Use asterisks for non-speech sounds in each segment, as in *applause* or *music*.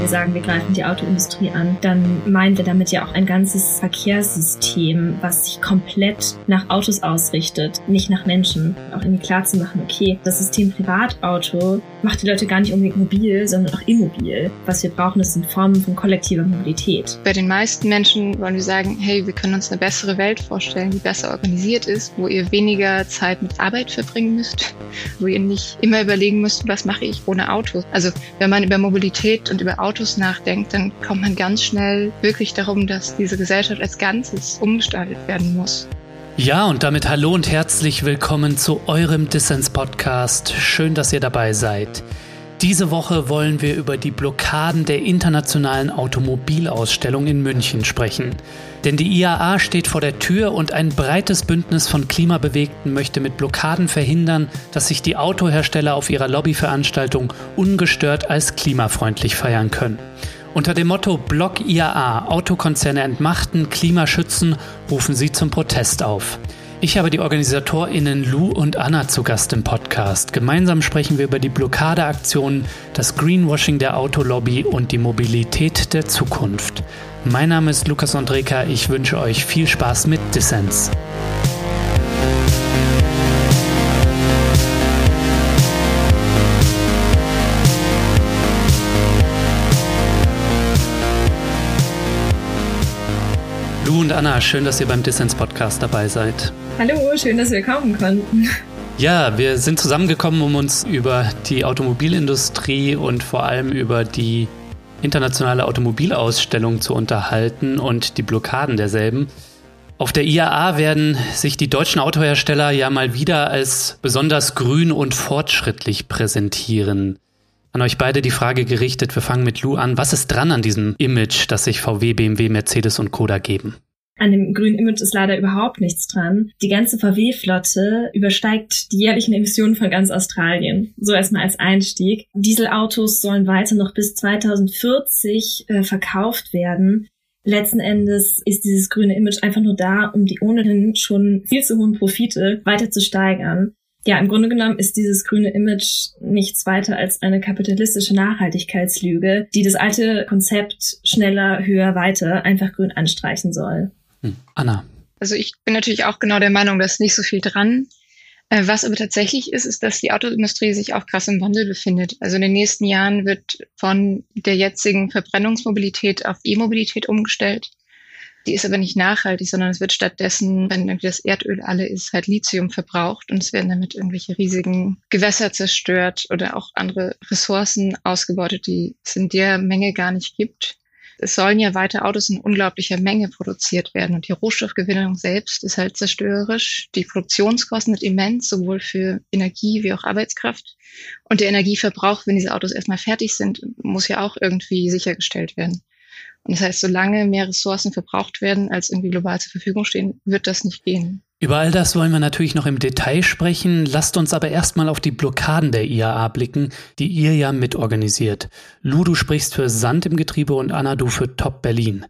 wir sagen, wir greifen die Autoindustrie an, dann meinen wir damit ja auch ein ganzes Verkehrssystem, was sich komplett nach Autos ausrichtet, nicht nach Menschen. Auch irgendwie klar zu machen, okay, das System Privatauto macht die Leute gar nicht unbedingt mobil, sondern auch immobil. Was wir brauchen, das sind Formen von kollektiver Mobilität. Bei den meisten Menschen wollen wir sagen, hey, wir können uns eine bessere Welt vorstellen, die besser organisiert ist, wo ihr weniger Zeit mit Arbeit verbringen müsst, wo ihr nicht immer überlegen müsst, was mache ich ohne Auto. Also wenn man über Mobilität und über Autos nachdenkt, dann kommt man ganz schnell wirklich darum, dass diese Gesellschaft als Ganzes umgestaltet werden muss. Ja, und damit hallo und herzlich willkommen zu eurem Dissens-Podcast. Schön, dass ihr dabei seid. Diese Woche wollen wir über die Blockaden der internationalen Automobilausstellung in München sprechen. Denn die IAA steht vor der Tür und ein breites Bündnis von Klimabewegten möchte mit Blockaden verhindern, dass sich die Autohersteller auf ihrer Lobbyveranstaltung ungestört als klimafreundlich feiern können. Unter dem Motto Block IAA Autokonzerne entmachten, Klimaschützen rufen sie zum Protest auf. Ich habe die OrganisatorInnen Lou und Anna zu Gast im Podcast. Gemeinsam sprechen wir über die Blockadeaktionen, das Greenwashing der Autolobby und die Mobilität der Zukunft. Mein Name ist Lukas Andreka. Ich wünsche euch viel Spaß mit Dissens. Lu und Anna, schön, dass ihr beim Dissens Podcast dabei seid. Hallo, schön, dass wir kommen konnten. Ja, wir sind zusammengekommen, um uns über die Automobilindustrie und vor allem über die internationale Automobilausstellung zu unterhalten und die Blockaden derselben. Auf der IAA werden sich die deutschen Autohersteller ja mal wieder als besonders grün und fortschrittlich präsentieren. An euch beide die Frage gerichtet, wir fangen mit Lou an. Was ist dran an diesem Image, das sich VW, BMW, Mercedes und Koda geben? An dem grünen Image ist leider überhaupt nichts dran. Die ganze VW-Flotte übersteigt die jährlichen Emissionen von ganz Australien. So erstmal als Einstieg. Dieselautos sollen weiter noch bis 2040 äh, verkauft werden. Letzten Endes ist dieses grüne Image einfach nur da, um die ohnehin schon viel zu hohen Profite weiter zu steigern ja, im Grunde genommen ist dieses grüne Image nichts weiter als eine kapitalistische Nachhaltigkeitslüge, die das alte Konzept schneller, höher, weiter einfach grün anstreichen soll. Hm. Anna. Also ich bin natürlich auch genau der Meinung, dass nicht so viel dran. Äh, was aber tatsächlich ist, ist, dass die Autoindustrie sich auch krass im Wandel befindet. Also in den nächsten Jahren wird von der jetzigen Verbrennungsmobilität auf E-Mobilität umgestellt. Die ist aber nicht nachhaltig, sondern es wird stattdessen, wenn irgendwie das Erdöl alle ist, halt Lithium verbraucht und es werden damit irgendwelche riesigen Gewässer zerstört oder auch andere Ressourcen ausgebeutet, die es in der Menge gar nicht gibt. Es sollen ja weiter Autos in unglaublicher Menge produziert werden und die Rohstoffgewinnung selbst ist halt zerstörerisch. Die Produktionskosten sind immens, sowohl für Energie wie auch Arbeitskraft. Und der Energieverbrauch, wenn diese Autos erstmal fertig sind, muss ja auch irgendwie sichergestellt werden. Und das heißt, solange mehr Ressourcen verbraucht werden, als irgendwie global zur Verfügung stehen, wird das nicht gehen. Über all das wollen wir natürlich noch im Detail sprechen. Lasst uns aber erstmal auf die Blockaden der IAA blicken, die ihr ja mitorganisiert. Lu, du sprichst für Sand im Getriebe und Anna, du für Top Berlin.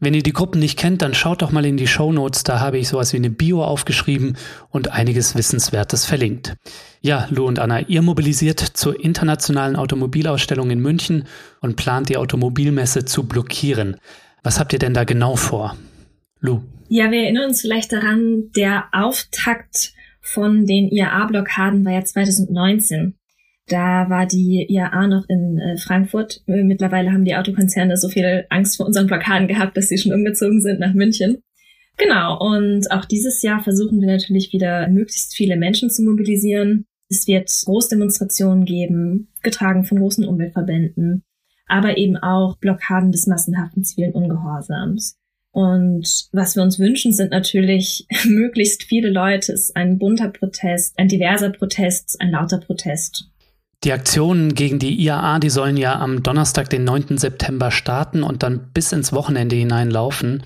Wenn ihr die Gruppen nicht kennt, dann schaut doch mal in die Show Notes, da habe ich sowas wie eine Bio aufgeschrieben und einiges Wissenswertes verlinkt. Ja, Lu und Anna, ihr mobilisiert zur internationalen Automobilausstellung in München und plant die Automobilmesse zu blockieren. Was habt ihr denn da genau vor? Lu. Ja, wir erinnern uns vielleicht daran, der Auftakt von den IAA-Blockaden war ja 2019. Da war die IAA noch in äh, Frankfurt. Äh, mittlerweile haben die Autokonzerne so viel Angst vor unseren Blockaden gehabt, dass sie schon umgezogen sind nach München. Genau, und auch dieses Jahr versuchen wir natürlich wieder möglichst viele Menschen zu mobilisieren. Es wird Großdemonstrationen geben, getragen von großen Umweltverbänden, aber eben auch Blockaden des massenhaften zivilen Ungehorsams. Und was wir uns wünschen, sind natürlich *laughs* möglichst viele Leute. Es ist ein bunter Protest, ein diverser Protest, ein lauter Protest. Die Aktionen gegen die IAA, die sollen ja am Donnerstag, den 9. September starten und dann bis ins Wochenende hineinlaufen.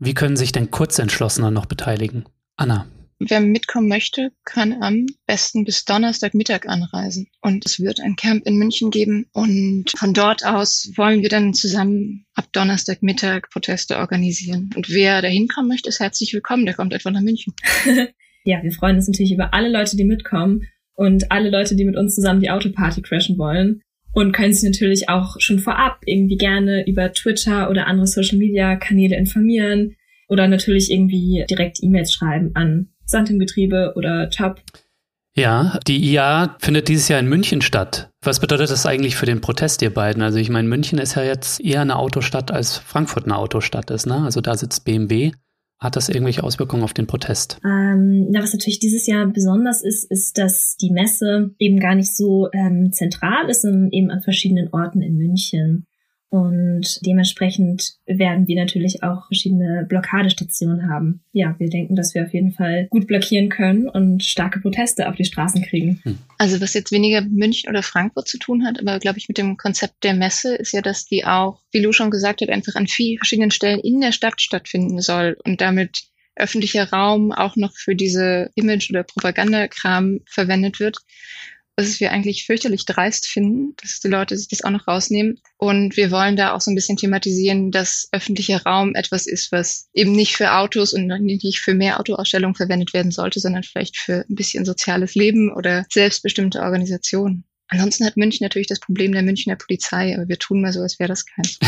Wie können sich denn Kurzentschlossene noch beteiligen? Anna. Wer mitkommen möchte, kann am besten bis Donnerstagmittag anreisen. Und es wird ein Camp in München geben. Und von dort aus wollen wir dann zusammen ab Donnerstagmittag Proteste organisieren. Und wer da hinkommen möchte, ist herzlich willkommen. Der kommt etwa nach München. *laughs* ja, wir freuen uns natürlich über alle Leute, die mitkommen und alle Leute, die mit uns zusammen die Autoparty crashen wollen. und können sich natürlich auch schon vorab irgendwie gerne über Twitter oder andere Social-Media-Kanäle informieren oder natürlich irgendwie direkt E-Mails schreiben an Sandtengetriebe oder Top. Ja, die IA findet dieses Jahr in München statt. Was bedeutet das eigentlich für den Protest, ihr beiden? Also ich meine, München ist ja jetzt eher eine Autostadt als Frankfurt eine Autostadt ist, ne? Also da sitzt BMW. Hat das irgendwelche Auswirkungen auf den Protest? Ähm, na, was natürlich dieses Jahr besonders ist, ist, dass die Messe eben gar nicht so ähm, zentral ist, sondern eben an verschiedenen Orten in München. Und dementsprechend werden wir natürlich auch verschiedene Blockadestationen haben. Ja, wir denken, dass wir auf jeden Fall gut blockieren können und starke Proteste auf die Straßen kriegen. Hm. Also was jetzt weniger München oder Frankfurt zu tun hat, aber glaube ich mit dem Konzept der Messe ist ja, dass die auch, wie Lu schon gesagt hat, einfach an vielen verschiedenen Stellen in der Stadt stattfinden soll und damit öffentlicher Raum auch noch für diese Image- oder Propagandakram verwendet wird was wir eigentlich fürchterlich dreist finden, dass die Leute sich das auch noch rausnehmen. Und wir wollen da auch so ein bisschen thematisieren, dass öffentlicher Raum etwas ist, was eben nicht für Autos und nicht für mehr Autoausstellungen verwendet werden sollte, sondern vielleicht für ein bisschen soziales Leben oder selbstbestimmte Organisationen. Ansonsten hat München natürlich das Problem der Münchner Polizei, aber wir tun mal so, als wäre das keins.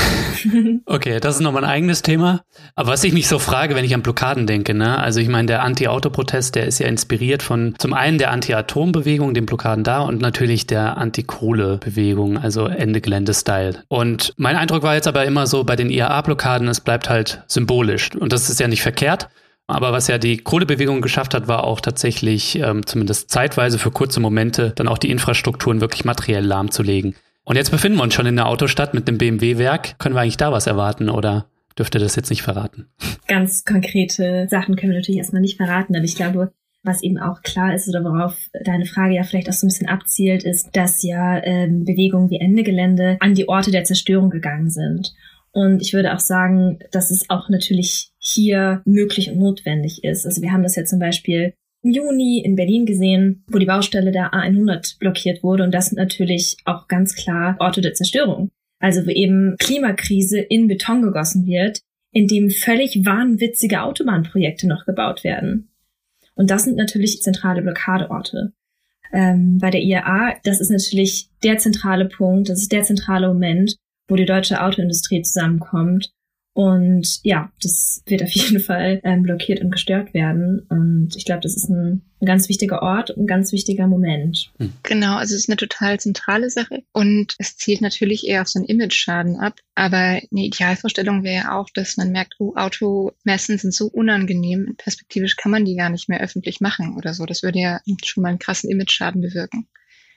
*laughs* okay, das ist nochmal ein eigenes Thema. Aber was ich mich so frage, wenn ich an Blockaden denke, ne? Also ich meine, der Anti-Auto-Protest, der ist ja inspiriert von zum einen der Anti-Atom-Bewegung, den Blockaden da und natürlich der Anti-Kohle-Bewegung, also Ende Gelände-Style. Und mein Eindruck war jetzt aber immer so bei den IAA-Blockaden, es bleibt halt symbolisch. Und das ist ja nicht verkehrt. Aber was ja die Kohlebewegung geschafft hat, war auch tatsächlich, ähm, zumindest zeitweise für kurze Momente, dann auch die Infrastrukturen wirklich materiell lahmzulegen. Und jetzt befinden wir uns schon in der Autostadt mit dem BMW-Werk. Können wir eigentlich da was erwarten oder dürfte das jetzt nicht verraten? Ganz konkrete Sachen können wir natürlich erstmal nicht verraten, aber ich glaube, was eben auch klar ist oder worauf deine Frage ja vielleicht auch so ein bisschen abzielt, ist, dass ja ähm, Bewegungen wie Ende Gelände an die Orte der Zerstörung gegangen sind. Und ich würde auch sagen, dass es auch natürlich hier möglich und notwendig ist. Also wir haben das ja zum Beispiel im Juni in Berlin gesehen, wo die Baustelle der A100 blockiert wurde. Und das sind natürlich auch ganz klar Orte der Zerstörung. Also wo eben Klimakrise in Beton gegossen wird, in dem völlig wahnwitzige Autobahnprojekte noch gebaut werden. Und das sind natürlich zentrale Blockadeorte. Ähm, bei der IAA, das ist natürlich der zentrale Punkt, das ist der zentrale Moment, wo die deutsche Autoindustrie zusammenkommt. Und ja, das wird auf *laughs* jeden Fall ähm, blockiert und gestört werden. Und ich glaube, das ist ein, ein, ganz wichtiger Ort und ein ganz wichtiger Moment. Hm. Genau, also es ist eine total zentrale Sache. Und es zielt natürlich eher auf so einen Image-Schaden ab. Aber eine Idealvorstellung wäre ja auch, dass man merkt, oh, Automessen sind so unangenehm. Perspektivisch kann man die gar nicht mehr öffentlich machen oder so. Das würde ja schon mal einen krassen Image-Schaden bewirken.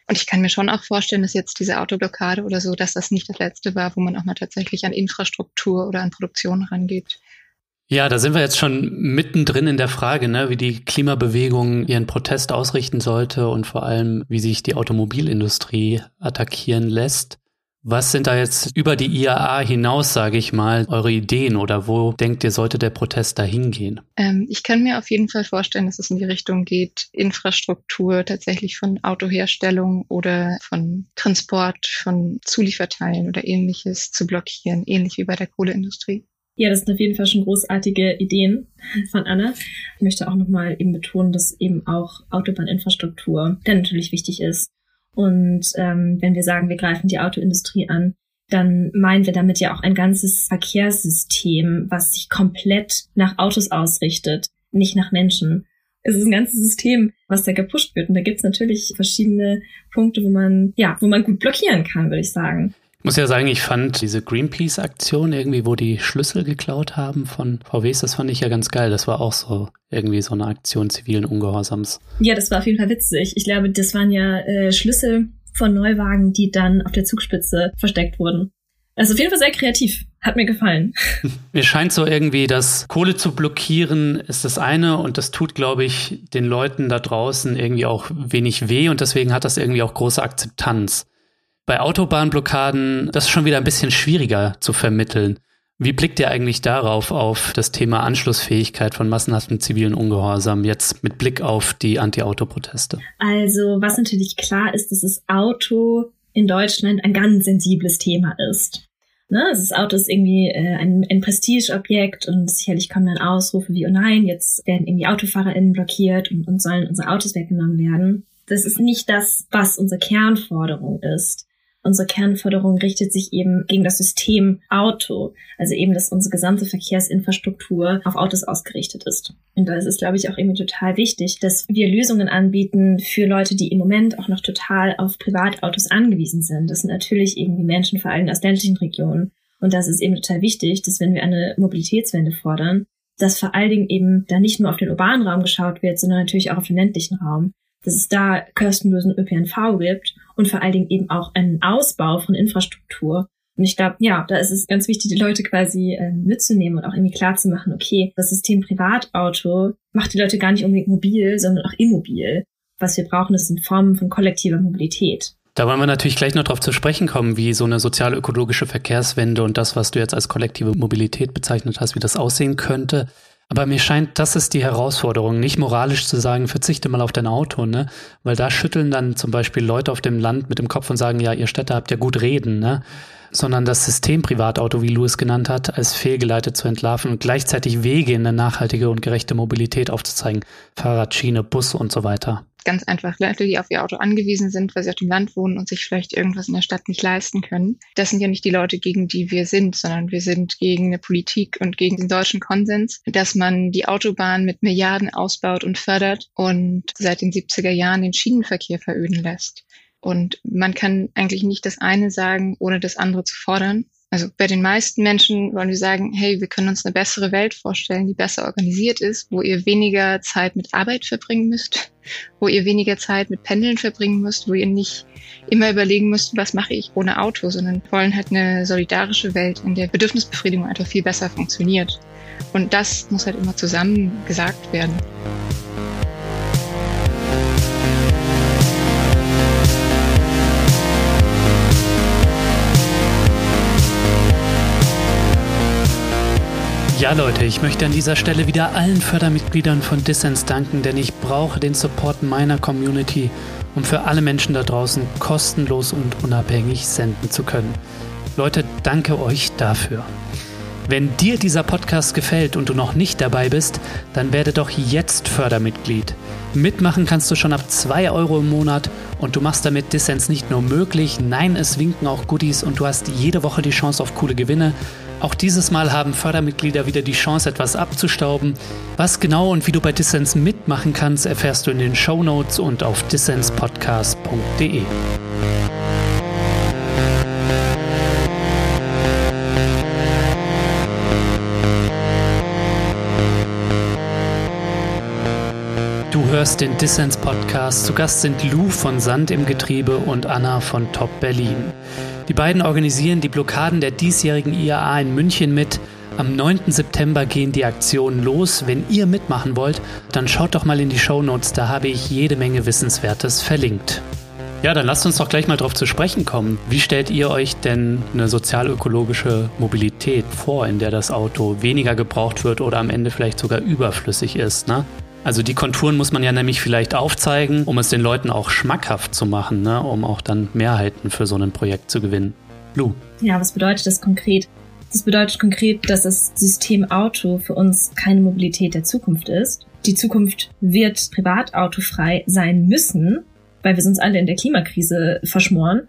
Und ich kann mir schon auch vorstellen, dass jetzt diese Autoblockade oder so, dass das nicht das letzte war, wo man auch mal tatsächlich an Infrastruktur oder an Produktion rangeht. Ja, da sind wir jetzt schon mittendrin in der Frage, ne, wie die Klimabewegung ihren Protest ausrichten sollte und vor allem, wie sich die Automobilindustrie attackieren lässt. Was sind da jetzt über die IAA hinaus, sage ich mal, eure Ideen oder wo denkt ihr, sollte der Protest da hingehen? Ähm, ich kann mir auf jeden Fall vorstellen, dass es in die Richtung geht, Infrastruktur tatsächlich von Autoherstellung oder von Transport von Zulieferteilen oder ähnliches zu blockieren, ähnlich wie bei der Kohleindustrie. Ja, das sind auf jeden Fall schon großartige Ideen von Anna. Ich möchte auch nochmal eben betonen, dass eben auch Autobahninfrastruktur dann natürlich wichtig ist. Und ähm, wenn wir sagen, wir greifen die Autoindustrie an, dann meinen wir damit ja auch ein ganzes Verkehrssystem, was sich komplett nach Autos ausrichtet, nicht nach Menschen. Es ist ein ganzes System, was da gepusht wird. Und da gibt's natürlich verschiedene Punkte, wo man, ja, wo man gut blockieren kann, würde ich sagen muss ja sagen, ich fand diese Greenpeace-Aktion irgendwie, wo die Schlüssel geklaut haben von VWs, das fand ich ja ganz geil. Das war auch so irgendwie so eine Aktion zivilen Ungehorsams. Ja, das war auf jeden Fall witzig. Ich glaube, das waren ja äh, Schlüssel von Neuwagen, die dann auf der Zugspitze versteckt wurden. Also auf jeden Fall sehr kreativ. Hat mir gefallen. *laughs* Mir scheint so irgendwie, dass Kohle zu blockieren ist das eine und das tut, glaube ich, den Leuten da draußen irgendwie auch wenig weh und deswegen hat das irgendwie auch große Akzeptanz. Bei Autobahnblockaden, das ist schon wieder ein bisschen schwieriger zu vermitteln. Wie blickt ihr eigentlich darauf, auf das Thema Anschlussfähigkeit von massenhaften zivilen Ungehorsam, jetzt mit Blick auf die Anti-Auto-Proteste? Also, was natürlich klar ist, dass das Auto in Deutschland ein ganz sensibles Thema ist. Ne? Das Auto ist irgendwie äh, ein, ein Prestigeobjekt und sicherlich kommen dann Ausrufe wie, oh nein, jetzt werden irgendwie AutofahrerInnen blockiert und, und sollen unsere Autos weggenommen werden. Das ist nicht das, was unsere Kernforderung ist. Unsere Kernförderung richtet sich eben gegen das System Auto, also eben, dass unsere gesamte Verkehrsinfrastruktur auf Autos ausgerichtet ist. Und da ist es, glaube ich, auch irgendwie total wichtig, dass wir Lösungen anbieten für Leute, die im Moment auch noch total auf Privatautos angewiesen sind. Das sind natürlich irgendwie Menschen, vor allem aus ländlichen Regionen. Und das ist eben total wichtig, dass wenn wir eine Mobilitätswende fordern, dass vor allen Dingen eben da nicht nur auf den urbanen Raum geschaut wird, sondern natürlich auch auf den ländlichen Raum. Dass es da kostenlosen ÖPNV gibt und vor allen Dingen eben auch einen Ausbau von Infrastruktur. Und ich glaube, ja, da ist es ganz wichtig, die Leute quasi äh, mitzunehmen und auch irgendwie klar zu machen, okay, das System Privatauto macht die Leute gar nicht unbedingt mobil, sondern auch immobil. Was wir brauchen, das sind Formen von kollektiver Mobilität. Da wollen wir natürlich gleich noch darauf zu sprechen kommen, wie so eine sozial-ökologische Verkehrswende und das, was du jetzt als kollektive Mobilität bezeichnet hast, wie das aussehen könnte. Aber mir scheint, das ist die Herausforderung, nicht moralisch zu sagen, verzichte mal auf dein Auto, ne? Weil da schütteln dann zum Beispiel Leute auf dem Land mit dem Kopf und sagen, ja, ihr Städte habt ja gut reden, ne? Sondern das System Privatauto, wie Louis genannt hat, als fehlgeleitet zu entlarven und gleichzeitig Wege in eine nachhaltige und gerechte Mobilität aufzuzeigen. Fahrrad, Schiene, Bus und so weiter ganz einfach Leute, die auf ihr Auto angewiesen sind, weil sie auf dem Land wohnen und sich vielleicht irgendwas in der Stadt nicht leisten können. Das sind ja nicht die Leute, gegen die wir sind, sondern wir sind gegen eine Politik und gegen den deutschen Konsens, dass man die Autobahn mit Milliarden ausbaut und fördert und seit den 70er Jahren den Schienenverkehr veröden lässt. Und man kann eigentlich nicht das eine sagen, ohne das andere zu fordern. Also bei den meisten Menschen wollen wir sagen, hey, wir können uns eine bessere Welt vorstellen, die besser organisiert ist, wo ihr weniger Zeit mit Arbeit verbringen müsst, wo ihr weniger Zeit mit Pendeln verbringen müsst, wo ihr nicht immer überlegen müsst, was mache ich ohne Auto, sondern wollen halt eine solidarische Welt, in der Bedürfnisbefriedigung einfach viel besser funktioniert. Und das muss halt immer zusammen gesagt werden. Ja, Leute, ich möchte an dieser Stelle wieder allen Fördermitgliedern von Dissens danken, denn ich brauche den Support meiner Community, um für alle Menschen da draußen kostenlos und unabhängig senden zu können. Leute, danke euch dafür. Wenn dir dieser Podcast gefällt und du noch nicht dabei bist, dann werde doch jetzt Fördermitglied. Mitmachen kannst du schon ab 2 Euro im Monat und du machst damit Dissens nicht nur möglich, nein, es winken auch Goodies und du hast jede Woche die Chance auf coole Gewinne auch dieses Mal haben Fördermitglieder wieder die Chance, etwas abzustauben. Was genau und wie du bei Dissens mitmachen kannst, erfährst du in den Show Notes und auf dissenspodcast.de. Du hörst den Dissens Podcast. Zu Gast sind Lou von Sand im Getriebe und Anna von Top Berlin. Die beiden organisieren die Blockaden der diesjährigen IAA in München mit. Am 9. September gehen die Aktionen los. Wenn ihr mitmachen wollt, dann schaut doch mal in die Show Notes, da habe ich jede Menge Wissenswertes verlinkt. Ja, dann lasst uns doch gleich mal drauf zu sprechen kommen. Wie stellt ihr euch denn eine sozialökologische Mobilität vor, in der das Auto weniger gebraucht wird oder am Ende vielleicht sogar überflüssig ist? Ne? Also die Konturen muss man ja nämlich vielleicht aufzeigen, um es den Leuten auch schmackhaft zu machen, ne? um auch dann Mehrheiten für so ein Projekt zu gewinnen. Lu. Ja, was bedeutet das konkret? Das bedeutet konkret, dass das System Auto für uns keine Mobilität der Zukunft ist. Die Zukunft wird privatautofrei sein müssen, weil wir sonst alle in der Klimakrise verschmoren.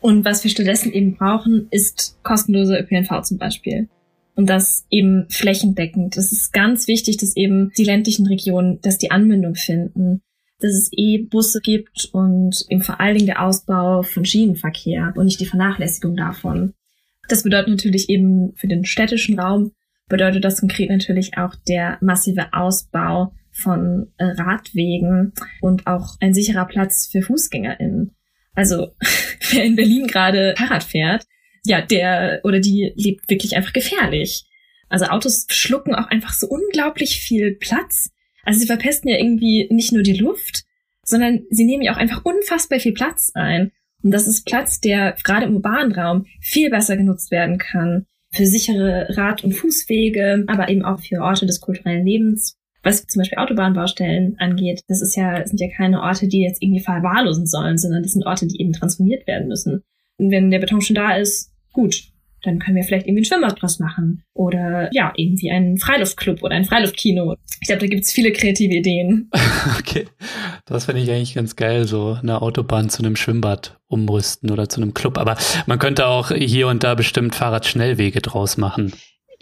Und was wir stattdessen eben brauchen, ist kostenloser ÖPNV zum Beispiel. Und das eben flächendeckend. Es ist ganz wichtig, dass eben die ländlichen Regionen, dass die Anbindung finden, dass es E-Busse gibt und eben vor allen Dingen der Ausbau von Schienenverkehr und nicht die Vernachlässigung davon. Das bedeutet natürlich eben für den städtischen Raum, bedeutet das konkret natürlich auch der massive Ausbau von äh, Radwegen und auch ein sicherer Platz für FußgängerInnen. Also *laughs* wer in Berlin gerade Fahrrad fährt, ja, der oder die lebt wirklich einfach gefährlich. Also Autos schlucken auch einfach so unglaublich viel Platz. Also sie verpesten ja irgendwie nicht nur die Luft, sondern sie nehmen ja auch einfach unfassbar viel Platz ein. Und das ist Platz, der gerade im urbanen Raum viel besser genutzt werden kann. Für sichere Rad- und Fußwege, aber eben auch für Orte des kulturellen Lebens. Was zum Beispiel Autobahnbaustellen angeht, das ist ja, sind ja keine Orte, die jetzt irgendwie verwahrlosen sollen, sondern das sind Orte, die eben transformiert werden müssen. Und wenn der Beton schon da ist, gut, dann können wir vielleicht irgendwie ein Schwimmbad draus machen. Oder ja, irgendwie einen Freiluftclub oder ein Freiluftkino. Ich glaube, da gibt es viele kreative Ideen. *laughs* *laughs* okay. Das finde ich eigentlich ganz geil, so eine Autobahn zu einem Schwimmbad umrüsten oder zu einem Club. Aber man könnte auch hier und da bestimmt Fahrradschnellwege draus machen.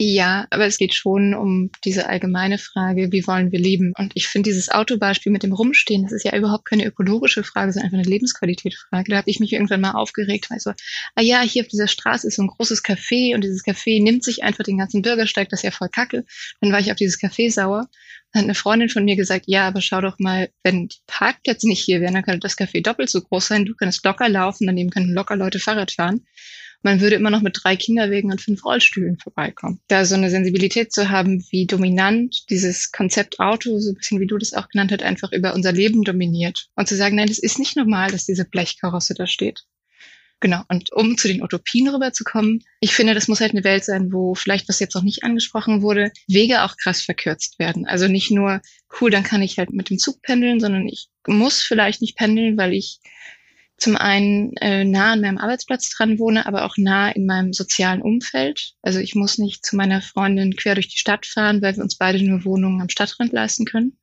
Ja, aber es geht schon um diese allgemeine Frage, wie wollen wir leben? Und ich finde dieses Autobeispiel mit dem Rumstehen, das ist ja überhaupt keine ökologische Frage, sondern einfach eine Lebensqualitätsfrage. Da habe ich mich irgendwann mal aufgeregt, weil so, ah ja, hier auf dieser Straße ist so ein großes Café und dieses Café nimmt sich einfach den ganzen Bürgersteig, das ist ja voll kacke. Dann war ich auf dieses Café sauer. Dann hat eine Freundin von mir gesagt, ja, aber schau doch mal, wenn die Parkplätze nicht hier wären, dann könnte das Café doppelt so groß sein, du könntest locker laufen, daneben könnten locker Leute Fahrrad fahren man würde immer noch mit drei Kinderwegen und fünf Rollstühlen vorbeikommen. Da so eine Sensibilität zu haben, wie dominant dieses Konzept Auto, so ein bisschen wie du das auch genannt hast, einfach über unser Leben dominiert. Und zu sagen, nein, es ist nicht normal, dass diese Blechkarosse da steht. Genau. Und um zu den Utopien rüberzukommen, ich finde, das muss halt eine Welt sein, wo vielleicht, was jetzt noch nicht angesprochen wurde, Wege auch krass verkürzt werden. Also nicht nur, cool, dann kann ich halt mit dem Zug pendeln, sondern ich muss vielleicht nicht pendeln, weil ich zum einen äh, nah an meinem Arbeitsplatz dran wohne, aber auch nah in meinem sozialen Umfeld. Also ich muss nicht zu meiner Freundin quer durch die Stadt fahren, weil wir uns beide nur Wohnungen am Stadtrand leisten können.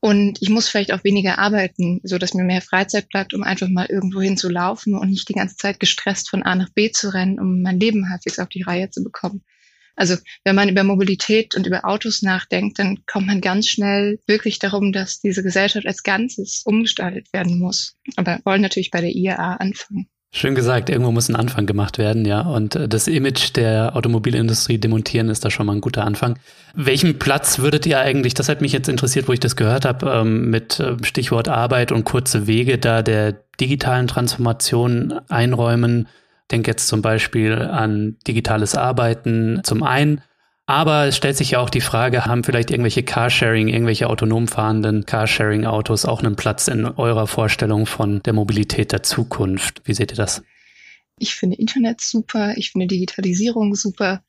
Und ich muss vielleicht auch weniger arbeiten, so dass mir mehr Freizeit bleibt, um einfach mal irgendwo hin zu laufen und nicht die ganze Zeit gestresst von A nach B zu rennen, um mein Leben halbwegs auf die Reihe zu bekommen. Also wenn man über Mobilität und über Autos nachdenkt, dann kommt man ganz schnell wirklich darum, dass diese Gesellschaft als Ganzes umgestaltet werden muss. Aber wollen natürlich bei der IAA anfangen. Schön gesagt, irgendwo muss ein Anfang gemacht werden, ja. Und äh, das Image der Automobilindustrie demontieren ist da schon mal ein guter Anfang. Welchen Platz würdet ihr eigentlich, das hat mich jetzt interessiert, wo ich das gehört habe, ähm, mit äh, Stichwort Arbeit und kurze Wege da der digitalen Transformation einräumen? Denke jetzt zum Beispiel an digitales Arbeiten zum einen. Aber es stellt sich ja auch die Frage, haben vielleicht irgendwelche Carsharing, irgendwelche autonom fahrenden Carsharing-Autos auch einen Platz in eurer Vorstellung von der Mobilität der Zukunft? Wie seht ihr das? Ich finde Internet super, ich finde Digitalisierung super.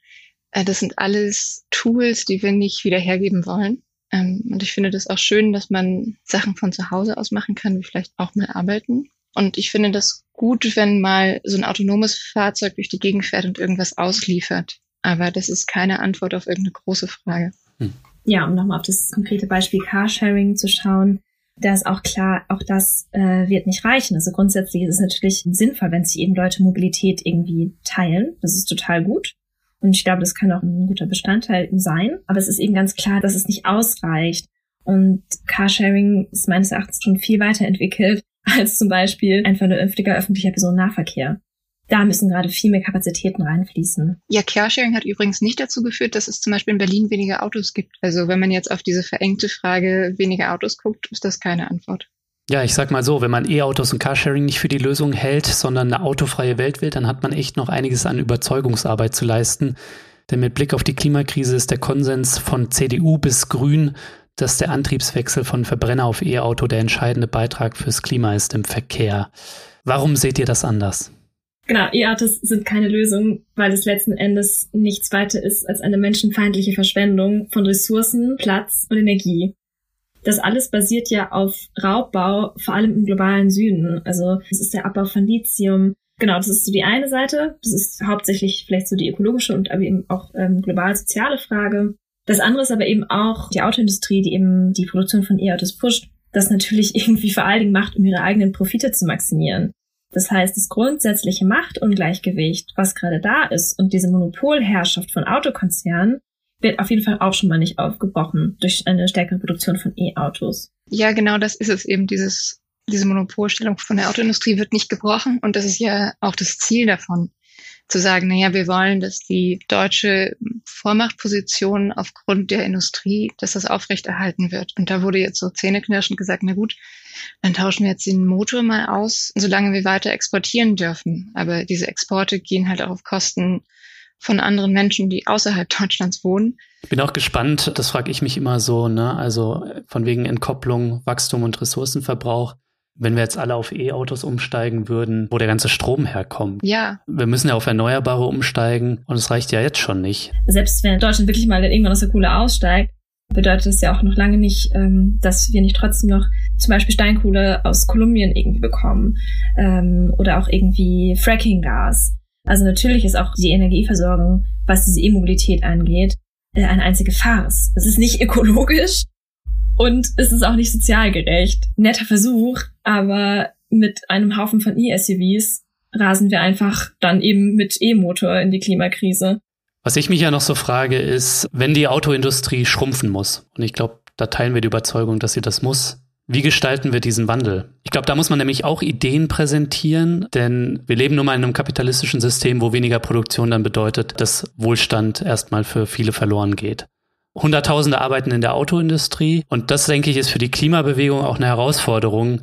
Äh, das sind alles Tools, die wir nicht wieder hergeben wollen. Ähm, und ich finde das auch schön, dass man Sachen von zu Hause aus machen kann, wie vielleicht auch mal arbeiten. Und ich finde das gut, wenn mal so ein autonomes Fahrzeug durch die Gegend fährt und irgendwas ausliefert. Aber das ist keine Antwort auf irgendeine große Frage. Hm. Ja, um nochmal auf das konkrete Beispiel Carsharing zu schauen, da ist auch klar, auch das äh, wird nicht reichen. Also grundsätzlich ist es natürlich sinnvoll, wenn sich eben Leute Mobilität irgendwie teilen. Das ist total gut. Und ich glaube, das kann auch ein guter Bestandteil sein. Aber es ist eben ganz klar, dass es nicht ausreicht. Und Carsharing ist meines Erachtens schon viel weiterentwickelt als zum Beispiel ein vernünftiger öffentlicher Personennahverkehr. Da müssen gerade viel mehr Kapazitäten reinfließen. Ja, Carsharing hat übrigens nicht dazu geführt, dass es zum Beispiel in Berlin weniger Autos gibt. Also wenn man jetzt auf diese verengte Frage weniger Autos guckt, ist das keine Antwort. Ja, ich sag mal so, wenn man E-Autos und Carsharing nicht für die Lösung hält, sondern eine autofreie Welt will, dann hat man echt noch einiges an Überzeugungsarbeit zu leisten. Denn mit Blick auf die Klimakrise ist der Konsens von CDU bis Grün dass der Antriebswechsel von Verbrenner auf E-Auto der entscheidende Beitrag fürs Klima ist im Verkehr. Warum seht ihr das anders? Genau, E-Autos sind keine Lösung, weil es letzten Endes nichts weiter ist als eine menschenfeindliche Verschwendung von Ressourcen, Platz und Energie. Das alles basiert ja auf Raubbau, vor allem im globalen Süden. Also es ist der Abbau von Lithium. Genau, das ist so die eine Seite. Das ist hauptsächlich vielleicht so die ökologische und aber eben auch ähm, global soziale Frage. Das andere ist aber eben auch die Autoindustrie, die eben die Produktion von E-Autos pusht, das natürlich *laughs* irgendwie vor allen Dingen macht, um ihre eigenen Profite zu maximieren. Das heißt, das grundsätzliche Machtungleichgewicht, was gerade da ist und diese Monopolherrschaft von Autokonzernen, wird auf jeden Fall auch schon mal nicht aufgebrochen durch eine stärkere Produktion von E-Autos. Ja, genau das ist es eben. Dieses, diese Monopolstellung von der Autoindustrie wird nicht gebrochen und das ist ja auch das Ziel davon zu sagen, naja, wir wollen, dass die deutsche Vormachtposition aufgrund der Industrie, dass das aufrechterhalten wird. Und da wurde jetzt so zähneknirschend gesagt, na gut, dann tauschen wir jetzt den Motor mal aus, solange wir weiter exportieren dürfen. Aber diese Exporte gehen halt auch auf Kosten von anderen Menschen, die außerhalb *laughs* Deutschlands wohnen. Ich bin auch gespannt, das frage ich mich immer so, ne? Also von wegen Entkopplung, Wachstum und Ressourcenverbrauch wenn wir jetzt alle auf E-Autos umsteigen würden, wo der ganze Strom herkommt. Ja. Wir müssen ja auf Erneuerbare umsteigen und es reicht ja jetzt schon nicht. Selbst wenn Deutschland wirklich mal irgendwann aus der Kohle aussteigt, bedeutet das ja auch noch lange nicht, ähm, dass wir nicht trotzdem noch zum Beispiel Steinkohle aus Kolumbien irgendwie bekommen ähm, oder auch irgendwie Frackinggas. Also natürlich ist auch die Energieversorgung, was diese E-Mobilität angeht, äh, eine einzige Farce. Es ist nicht *laughs* ökologisch und es ist auch nicht sozial gerecht. Netter Versuch, aber mit einem Haufen von E-SUVs rasen wir einfach dann eben mit E-Motor in die Klimakrise. Was ich mich ja noch so frage, ist, wenn die Autoindustrie schrumpfen muss, und ich glaube, da teilen wir die Überzeugung, dass sie das muss, wie gestalten wir diesen Wandel? Ich glaube, da muss man nämlich auch Ideen präsentieren, denn wir leben nun mal in einem kapitalistischen System, wo weniger Produktion dann bedeutet, dass Wohlstand erstmal für viele verloren geht. Hunderttausende arbeiten in der Autoindustrie und das, denke ich, ist für die Klimabewegung auch eine Herausforderung,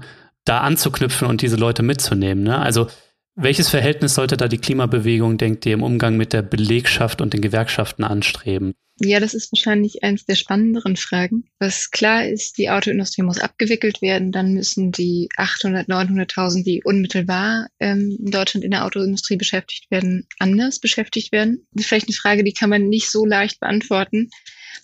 da anzuknüpfen und diese Leute mitzunehmen. Ne? Also welches Verhältnis sollte da die Klimabewegung, denkt ihr, im Umgang mit der Belegschaft und den Gewerkschaften anstreben? Ja, das ist wahrscheinlich eines der spannenderen Fragen. Was klar ist, die Autoindustrie muss abgewickelt werden. Dann müssen die 800, 900.000, die unmittelbar ähm, in Deutschland in der Autoindustrie beschäftigt werden, anders beschäftigt werden. Das ist vielleicht eine Frage, die kann man nicht so leicht beantworten.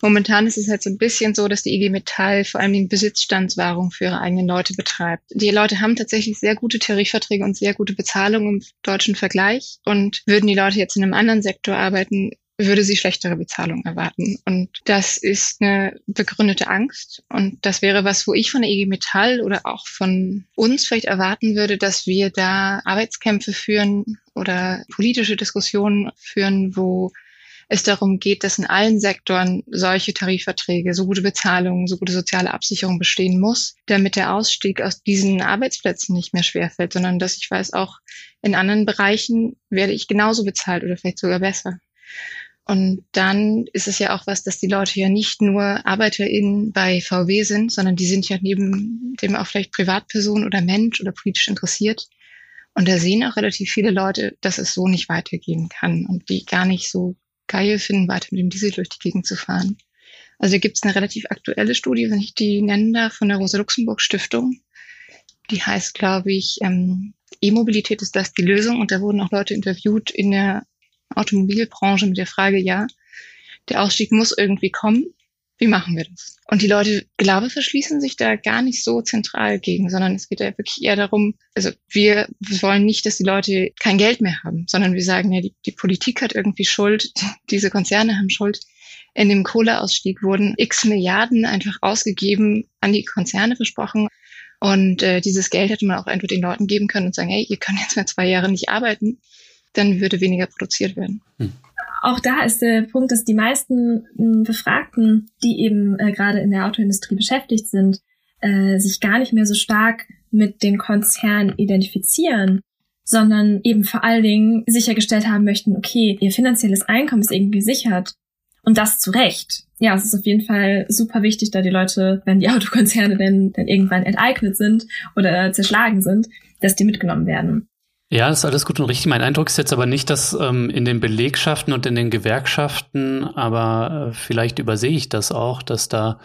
Momentan ist es halt so ein bisschen so, dass die IG Metall vor allem die Besitzstandswahrung für ihre eigenen Leute betreibt. Die Leute haben tatsächlich sehr gute Tarifverträge und sehr gute Bezahlung im deutschen Vergleich. Und würden die Leute jetzt in einem anderen Sektor arbeiten, würde sie schlechtere Bezahlung erwarten. Und das ist eine begründete Angst. Und das wäre was, wo ich von der IG Metall oder auch von uns vielleicht erwarten würde, dass wir da Arbeitskämpfe führen oder politische Diskussionen führen, wo es darum geht, dass in allen Sektoren solche Tarifverträge, so gute Bezahlung, so gute soziale Absicherung bestehen muss, damit der Ausstieg aus diesen Arbeitsplätzen nicht mehr schwerfällt, sondern dass ich weiß, auch in anderen Bereichen werde ich genauso bezahlt oder vielleicht sogar besser. Und dann ist es ja auch was, dass die Leute ja nicht nur ArbeiterInnen bei VW sind, sondern die sind ja neben dem auch vielleicht Privatperson oder Mensch oder politisch interessiert. Und da sehen auch relativ viele Leute, dass es so nicht weitergehen kann und die gar nicht so geil finden, weiter mit dem Diesel durch die Gegend zu fahren. Also gibt es eine relativ aktuelle Studie, wenn ich die nennen darf, von der Rosa-Luxemburg-Stiftung. Die heißt, glaube ich, ähm, E-Mobilität ist das die Lösung. Und da wurden auch Leute interviewt in der Automobilbranche mit der Frage, ja, der Ausstieg muss irgendwie kommen. Wie machen wir das? Und die Leute, glaube verschließen sich da gar nicht so zentral gegen, sondern es geht ja wirklich eher darum, also wir, wir wollen nicht, dass die Leute kein Geld mehr haben, sondern wir sagen ja, die, die Politik hat irgendwie Schuld, *laughs* diese Konzerne haben Schuld. In dem Kohleausstieg wurden x Milliarden einfach ausgegeben, an die Konzerne versprochen. Und äh, dieses Geld hätte man auch einfach den Leuten geben können und sagen, hey, ihr könnt jetzt mal zwei Jahre nicht arbeiten, dann würde weniger produziert werden. Hm auch da ist der Punkt, dass die meisten hm, Befragten, die eben äh, gerade in der Autoindustrie beschäftigt sind, äh, sich gar nicht mehr so stark mit den Konzernen identifizieren, sondern eben vor allen Dingen sichergestellt haben möchten, okay, ihr finanzielles Einkommen ist irgendwie gesichert. Und das zu Recht. Ja, es ist auf jeden Fall super wichtig, da die Leute, wenn die *laughs* Autokonzerne denn, denn irgendwann enteignet sind oder zerschlagen sind, dass die mitgenommen werden. Ja, das ist alles gut und richtig. Mein Eindruck ist jetzt aber nicht, dass ähm, in den Belegschaften und in den Gewerkschaften, aber äh, vielleicht übersehe ich das auch, dass da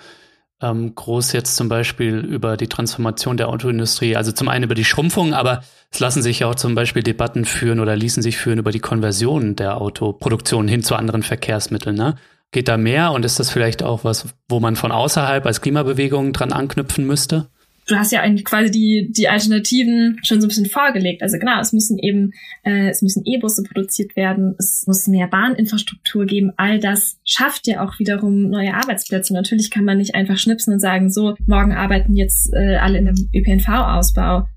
ähm, groß jetzt zum Beispiel über die Transformation der Autoindustrie, also zum einen über die Schrumpfung, aber es lassen sich ja auch zum Beispiel Debatten führen oder ließen sich führen über die Konversion der Autoproduktion hin zu anderen Verkehrsmitteln. Ne? Geht da mehr und ist das vielleicht auch was, wo man von außerhalb als Klimabewegung dran anknüpfen müsste? Du hast ja eigentlich quasi die, die Alternativen schon so ein bisschen vorgelegt. Also genau, es müssen eben, äh, es müssen E-Busse produziert werden, es muss mehr Bahninfrastruktur geben. All das schafft ja auch wiederum neue Arbeitsplätze. natürlich kann man nicht einfach schnipsen und sagen, so, morgen arbeiten jetzt äh, alle in dem ÖPNV-Ausbau.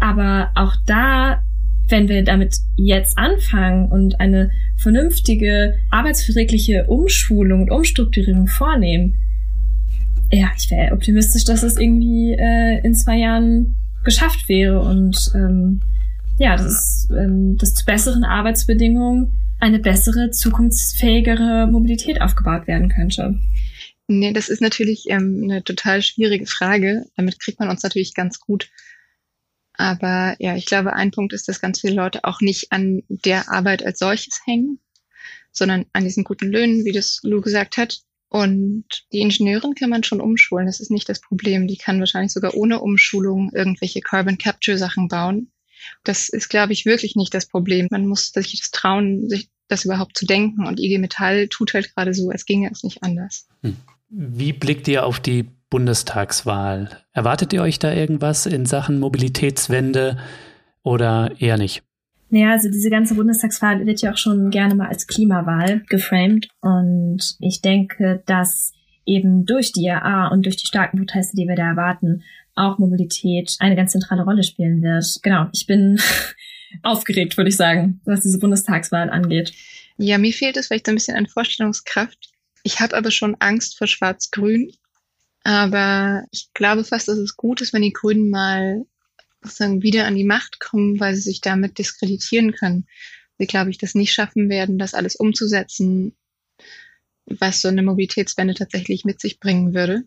Aber auch da wenn wir damit jetzt anfangen und eine vernünftige arbeitsverträgliche Umschulung und Umstrukturierung vornehmen, ja, ich wäre optimistisch, dass es irgendwie äh, in zwei Jahren geschafft wäre und ähm, ja, dass, ähm, dass zu besseren Arbeitsbedingungen eine bessere, zukunftsfähigere Mobilität aufgebaut werden könnte. Nee, das ist natürlich ähm, eine total schwierige Frage. Damit kriegt man uns natürlich ganz gut. Aber ja, ich glaube, ein Punkt ist, dass ganz viele Leute auch nicht an der Arbeit als solches hängen, sondern an diesen guten Löhnen, wie das Lou gesagt hat. Und die Ingenieurin kann man schon umschulen, das ist nicht das Problem. Die kann wahrscheinlich sogar ohne Umschulung irgendwelche Carbon Capture Sachen bauen. Das ist, glaube ich, wirklich nicht das Problem. Man muss sich das trauen, sich das überhaupt zu denken. Und IG Metall tut halt gerade so, als ginge es nicht anders. Hm. Wie blickt ihr auf die Bundestagswahl? Erwartet ihr euch da irgendwas in Sachen Mobilitätswende oder eher nicht? Naja, also diese ganze Bundestagswahl wird ja auch schon gerne mal als Klimawahl geframed. Und ich denke, dass eben durch die IAA und durch die starken Proteste, die wir da erwarten, auch Mobilität eine ganz zentrale Rolle spielen wird. Genau, ich bin *laughs* aufgeregt, würde ich sagen, was diese Bundestagswahl angeht. Ja, mir fehlt es vielleicht ein bisschen an Vorstellungskraft. Ich habe aber schon Angst vor Schwarz-Grün. Aber ich glaube fast, dass es gut ist, wenn die Grünen mal sozusagen wieder an die Macht kommen, weil sie sich damit diskreditieren können. Sie, glaube ich, das nicht schaffen werden, das alles umzusetzen, was so eine Mobilitätswende tatsächlich mit sich bringen würde.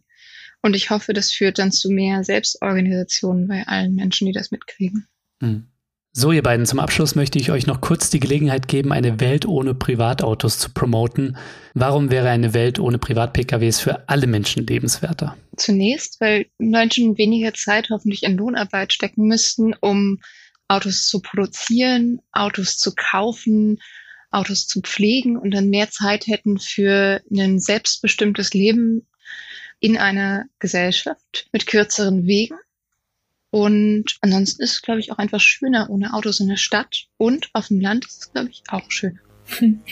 Und ich hoffe, das führt dann zu mehr Selbstorganisationen bei allen Menschen, die das mitkriegen. Hm. So, ihr beiden, zum Abschluss möchte ich euch noch kurz die Gelegenheit geben, eine Welt ohne Privatautos zu promoten. Warum wäre eine Welt ohne Privat-PKWs für alle Menschen lebenswerter? Zunächst, weil Menschen weniger Zeit hoffentlich in Lohnarbeit stecken müssten, um Autos zu produzieren, Autos zu kaufen, Autos zu pflegen und dann mehr Zeit hätten für ein selbstbestimmtes Leben in einer Gesellschaft mit kürzeren Wegen und ansonsten ist es, glaube ich, auch einfach schöner ohne Autos in der Stadt. Und auf dem Land ist es, glaube ich, auch schön. *laughs*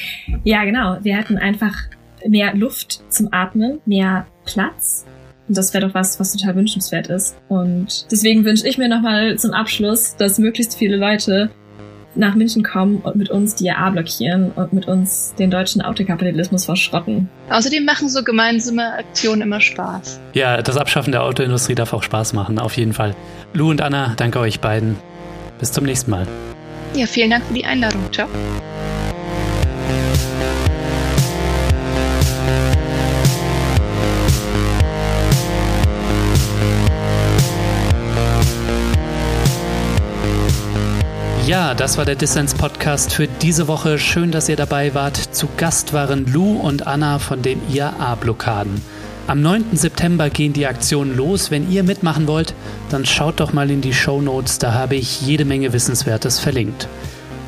Ja, genau. Wir hätten einfach mehr Luft zum Atmen, mehr Platz. Und das wäre doch was, was total wünschenswert ist. Und deswegen wünsche ich mir nochmal zum Abschluss, dass möglichst viele Leute nach München kommen und mit uns die AA blockieren und mit uns den deutschen Autokapitalismus verschrotten. Außerdem machen so gemeinsame Aktionen immer Spaß. Ja, das Abschaffen der Autoindustrie darf auch Spaß machen, auf jeden Fall. Lou und Anna, danke euch beiden. Bis zum nächsten Mal. Ja, vielen Dank für die Einladung. Ciao. Ja, das war der Dissens Podcast für diese Woche. Schön, dass ihr dabei wart. Zu Gast waren Lou und Anna von den IAA-Blockaden. Am 9. September gehen die Aktionen los. Wenn ihr mitmachen wollt, dann schaut doch mal in die Show Notes, da habe ich jede Menge Wissenswertes verlinkt.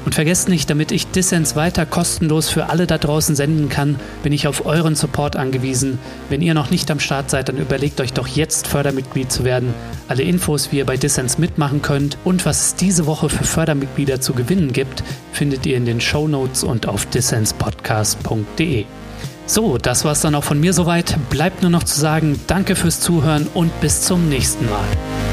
Und vergesst nicht, damit ich Dissens weiter kostenlos für alle da draußen senden kann, bin ich auf euren Support angewiesen. Wenn ihr noch nicht am Start seid, dann überlegt euch doch jetzt Fördermitglied zu werden. Alle Infos, wie ihr bei Dissens mitmachen könnt und was es diese Woche für Fördermitglieder zu gewinnen gibt, findet ihr in den Show Notes und auf dissenspodcast.de. So, das war's dann auch von mir soweit. Bleibt nur noch zu sagen, danke fürs Zuhören und bis zum nächsten Mal.